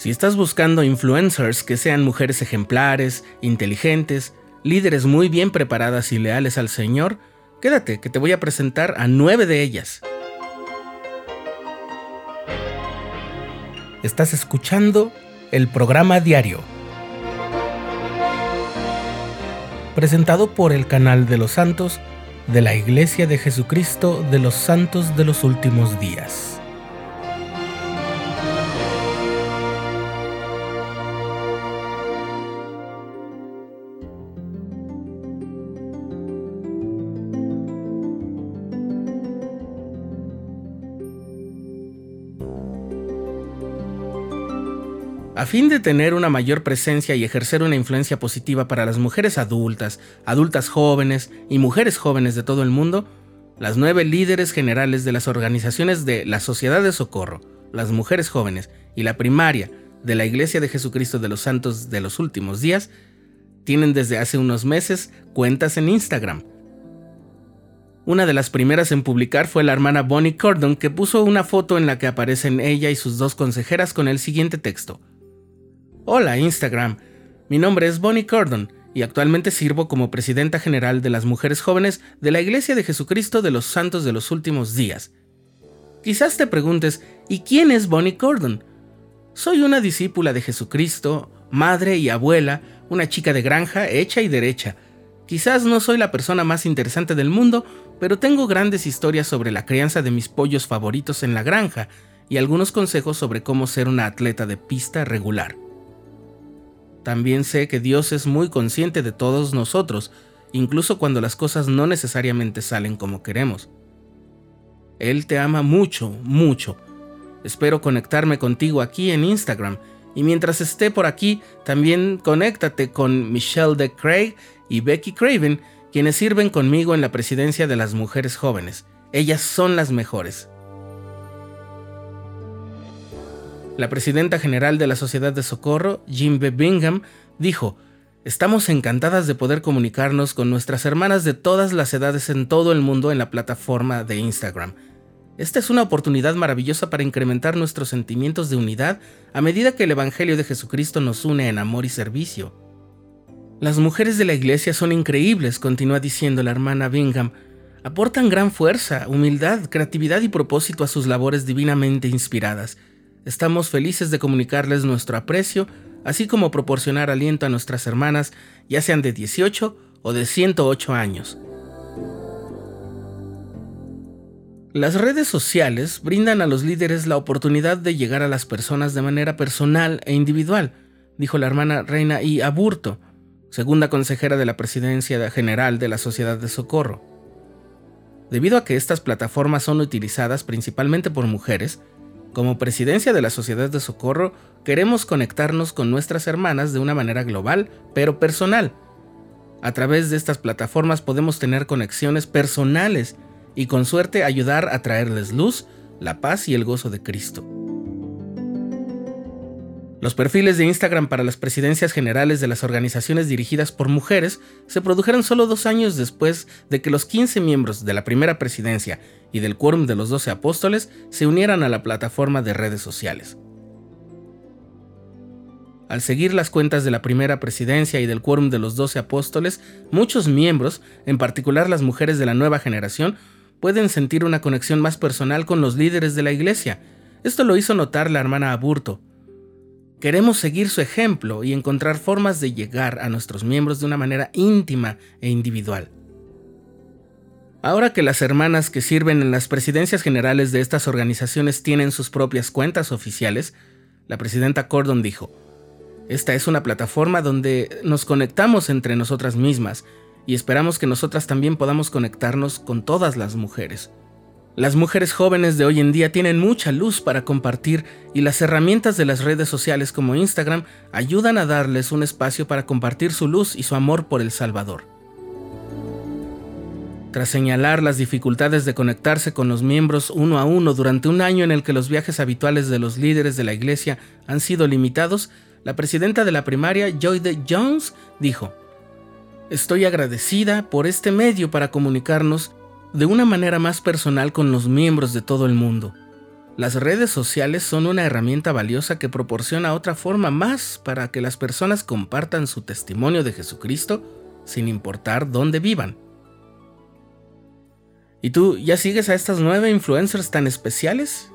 Si estás buscando influencers que sean mujeres ejemplares, inteligentes, líderes muy bien preparadas y leales al Señor, quédate que te voy a presentar a nueve de ellas. Estás escuchando el programa diario, presentado por el canal de los santos de la Iglesia de Jesucristo de los Santos de los Últimos Días. A fin de tener una mayor presencia y ejercer una influencia positiva para las mujeres adultas, adultas jóvenes y mujeres jóvenes de todo el mundo, las nueve líderes generales de las organizaciones de la Sociedad de Socorro, las mujeres jóvenes y la primaria de la Iglesia de Jesucristo de los Santos de los Últimos Días tienen desde hace unos meses cuentas en Instagram. Una de las primeras en publicar fue la hermana Bonnie Cordon, que puso una foto en la que aparecen ella y sus dos consejeras con el siguiente texto. Hola Instagram, mi nombre es Bonnie Cordon y actualmente sirvo como presidenta general de las mujeres jóvenes de la Iglesia de Jesucristo de los Santos de los Últimos Días. Quizás te preguntes, ¿y quién es Bonnie Cordon? Soy una discípula de Jesucristo, madre y abuela, una chica de granja hecha y derecha. Quizás no soy la persona más interesante del mundo, pero tengo grandes historias sobre la crianza de mis pollos favoritos en la granja y algunos consejos sobre cómo ser una atleta de pista regular. También sé que Dios es muy consciente de todos nosotros, incluso cuando las cosas no necesariamente salen como queremos. Él te ama mucho, mucho. Espero conectarme contigo aquí en Instagram y mientras esté por aquí, también conéctate con Michelle de Craig y Becky Craven, quienes sirven conmigo en la presidencia de las mujeres jóvenes. Ellas son las mejores. La presidenta general de la Sociedad de Socorro, Jim B. Bingham, dijo, Estamos encantadas de poder comunicarnos con nuestras hermanas de todas las edades en todo el mundo en la plataforma de Instagram. Esta es una oportunidad maravillosa para incrementar nuestros sentimientos de unidad a medida que el Evangelio de Jesucristo nos une en amor y servicio. Las mujeres de la iglesia son increíbles, continúa diciendo la hermana Bingham. Aportan gran fuerza, humildad, creatividad y propósito a sus labores divinamente inspiradas. Estamos felices de comunicarles nuestro aprecio, así como proporcionar aliento a nuestras hermanas, ya sean de 18 o de 108 años. Las redes sociales brindan a los líderes la oportunidad de llegar a las personas de manera personal e individual, dijo la hermana Reina I. Aburto, segunda consejera de la Presidencia General de la Sociedad de Socorro. Debido a que estas plataformas son utilizadas principalmente por mujeres, como presidencia de la Sociedad de Socorro, queremos conectarnos con nuestras hermanas de una manera global, pero personal. A través de estas plataformas podemos tener conexiones personales y con suerte ayudar a traerles luz, la paz y el gozo de Cristo. Los perfiles de Instagram para las presidencias generales de las organizaciones dirigidas por mujeres se produjeron solo dos años después de que los 15 miembros de la primera presidencia y del quórum de los 12 apóstoles se unieran a la plataforma de redes sociales. Al seguir las cuentas de la primera presidencia y del quórum de los 12 apóstoles, muchos miembros, en particular las mujeres de la nueva generación, pueden sentir una conexión más personal con los líderes de la iglesia. Esto lo hizo notar la hermana Aburto, Queremos seguir su ejemplo y encontrar formas de llegar a nuestros miembros de una manera íntima e individual. Ahora que las hermanas que sirven en las presidencias generales de estas organizaciones tienen sus propias cuentas oficiales, la presidenta Cordon dijo, esta es una plataforma donde nos conectamos entre nosotras mismas y esperamos que nosotras también podamos conectarnos con todas las mujeres. Las mujeres jóvenes de hoy en día tienen mucha luz para compartir y las herramientas de las redes sociales como Instagram ayudan a darles un espacio para compartir su luz y su amor por el Salvador. Tras señalar las dificultades de conectarse con los miembros uno a uno durante un año en el que los viajes habituales de los líderes de la iglesia han sido limitados, la presidenta de la primaria, Joy de Jones, dijo, Estoy agradecida por este medio para comunicarnos de una manera más personal con los miembros de todo el mundo. las redes sociales son una herramienta valiosa que proporciona otra forma más para que las personas compartan su testimonio de Jesucristo sin importar dónde vivan. ¿Y tú ya sigues a estas nueve influencers tan especiales?